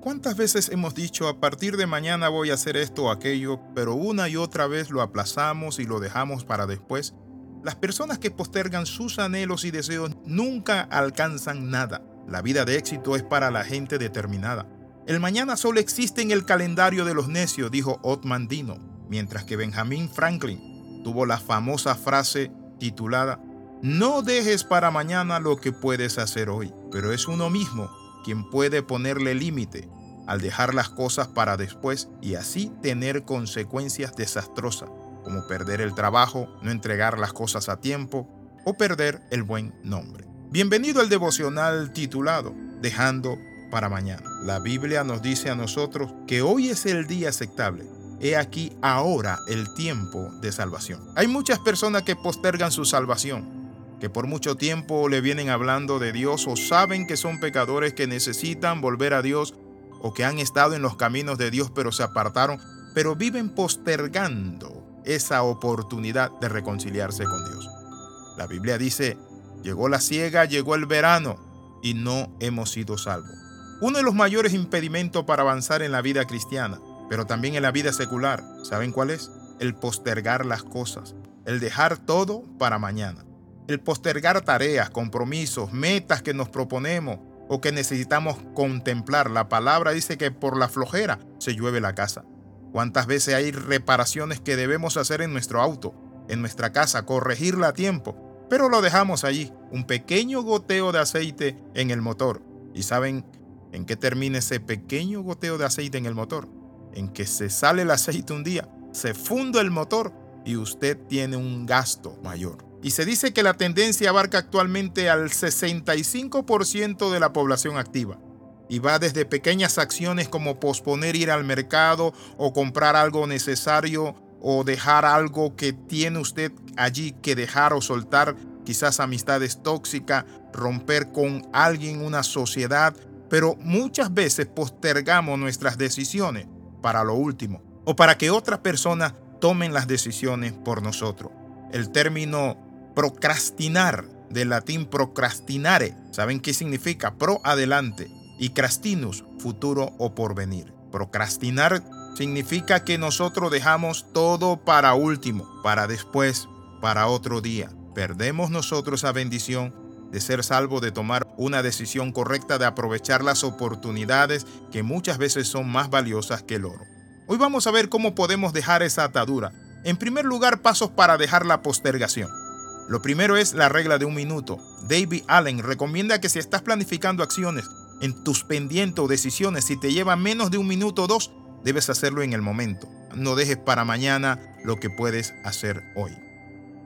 ¿Cuántas veces hemos dicho a partir de mañana voy a hacer esto o aquello, pero una y otra vez lo aplazamos y lo dejamos para después? Las personas que postergan sus anhelos y deseos nunca alcanzan nada. La vida de éxito es para la gente determinada. El mañana solo existe en el calendario de los necios, dijo Otman Dino, mientras que Benjamin Franklin tuvo la famosa frase titulada No dejes para mañana lo que puedes hacer hoy, pero es uno mismo quien puede ponerle límite al dejar las cosas para después y así tener consecuencias desastrosas, como perder el trabajo, no entregar las cosas a tiempo o perder el buen nombre. Bienvenido al devocional titulado Dejando para mañana. La Biblia nos dice a nosotros que hoy es el día aceptable. He aquí ahora el tiempo de salvación. Hay muchas personas que postergan su salvación que por mucho tiempo le vienen hablando de Dios o saben que son pecadores que necesitan volver a Dios o que han estado en los caminos de Dios pero se apartaron, pero viven postergando esa oportunidad de reconciliarse con Dios. La Biblia dice, llegó la ciega, llegó el verano y no hemos sido salvos. Uno de los mayores impedimentos para avanzar en la vida cristiana, pero también en la vida secular, ¿saben cuál es? El postergar las cosas, el dejar todo para mañana el postergar tareas, compromisos, metas que nos proponemos o que necesitamos contemplar. La palabra dice que por la flojera se llueve la casa. ¿Cuántas veces hay reparaciones que debemos hacer en nuestro auto, en nuestra casa, corregirla a tiempo? Pero lo dejamos allí, un pequeño goteo de aceite en el motor. ¿Y saben en qué termina ese pequeño goteo de aceite en el motor? En que se sale el aceite un día, se funde el motor y usted tiene un gasto mayor. Y se dice que la tendencia abarca actualmente al 65% de la población activa. Y va desde pequeñas acciones como posponer ir al mercado o comprar algo necesario o dejar algo que tiene usted allí que dejar o soltar, quizás amistades tóxicas, romper con alguien una sociedad, pero muchas veces postergamos nuestras decisiones para lo último o para que otras personas tomen las decisiones por nosotros. El término procrastinar, del latín procrastinare. ¿Saben qué significa? Pro adelante y crastinus, futuro o porvenir. Procrastinar significa que nosotros dejamos todo para último, para después, para otro día. Perdemos nosotros esa bendición de ser salvo, de tomar una decisión correcta, de aprovechar las oportunidades que muchas veces son más valiosas que el oro. Hoy vamos a ver cómo podemos dejar esa atadura. En primer lugar, pasos para dejar la postergación. Lo primero es la regla de un minuto. David Allen recomienda que si estás planificando acciones en tus pendientes o decisiones, si te lleva menos de un minuto o dos, debes hacerlo en el momento. No dejes para mañana lo que puedes hacer hoy.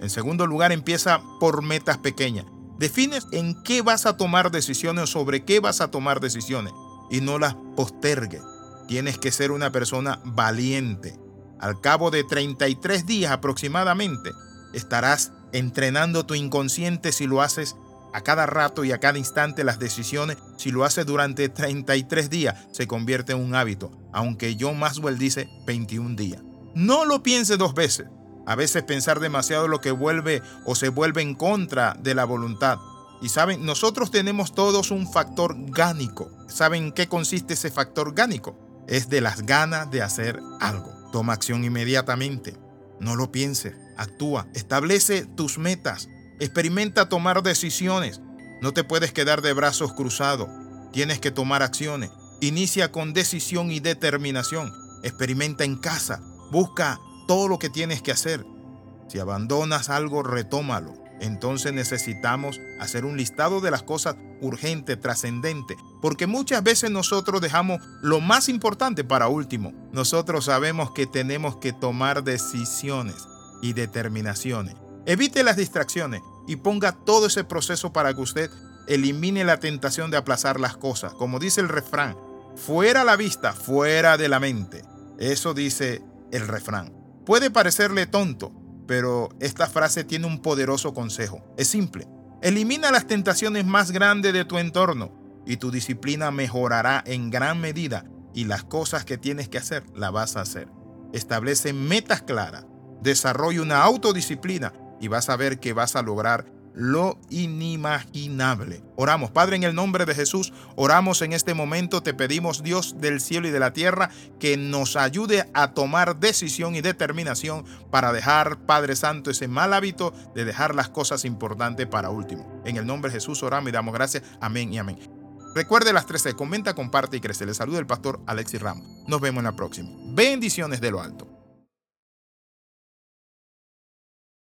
En segundo lugar, empieza por metas pequeñas. Defines en qué vas a tomar decisiones o sobre qué vas a tomar decisiones y no las postergues. Tienes que ser una persona valiente. Al cabo de 33 días aproximadamente, estarás entrenando tu inconsciente si lo haces a cada rato y a cada instante las decisiones, si lo haces durante 33 días, se convierte en un hábito, aunque John Maxwell dice 21 días. No lo piense dos veces. A veces pensar demasiado lo que vuelve o se vuelve en contra de la voluntad. Y saben, nosotros tenemos todos un factor gánico. ¿Saben qué consiste ese factor gánico? Es de las ganas de hacer algo. Toma acción inmediatamente. No lo pienses actúa, establece tus metas, experimenta tomar decisiones. No te puedes quedar de brazos cruzados, tienes que tomar acciones. Inicia con decisión y determinación. Experimenta en casa, busca todo lo que tienes que hacer. Si abandonas algo, retómalo. Entonces necesitamos hacer un listado de las cosas urgentes, trascendentes, porque muchas veces nosotros dejamos lo más importante para último. Nosotros sabemos que tenemos que tomar decisiones y determinaciones. Evite las distracciones y ponga todo ese proceso para que usted elimine la tentación de aplazar las cosas. Como dice el refrán, fuera la vista, fuera de la mente. Eso dice el refrán. Puede parecerle tonto, pero esta frase tiene un poderoso consejo. Es simple. Elimina las tentaciones más grandes de tu entorno y tu disciplina mejorará en gran medida y las cosas que tienes que hacer las vas a hacer. Establece metas claras desarrolla una autodisciplina y vas a ver que vas a lograr lo inimaginable. Oramos, Padre, en el nombre de Jesús, oramos en este momento, te pedimos Dios del cielo y de la tierra que nos ayude a tomar decisión y determinación para dejar, Padre Santo, ese mal hábito de dejar las cosas importantes para último. En el nombre de Jesús oramos y damos gracias. Amén y amén. Recuerde las 13, comenta, comparte y crece. Le saluda el pastor Alexis Ramos. Nos vemos en la próxima. Bendiciones de lo alto.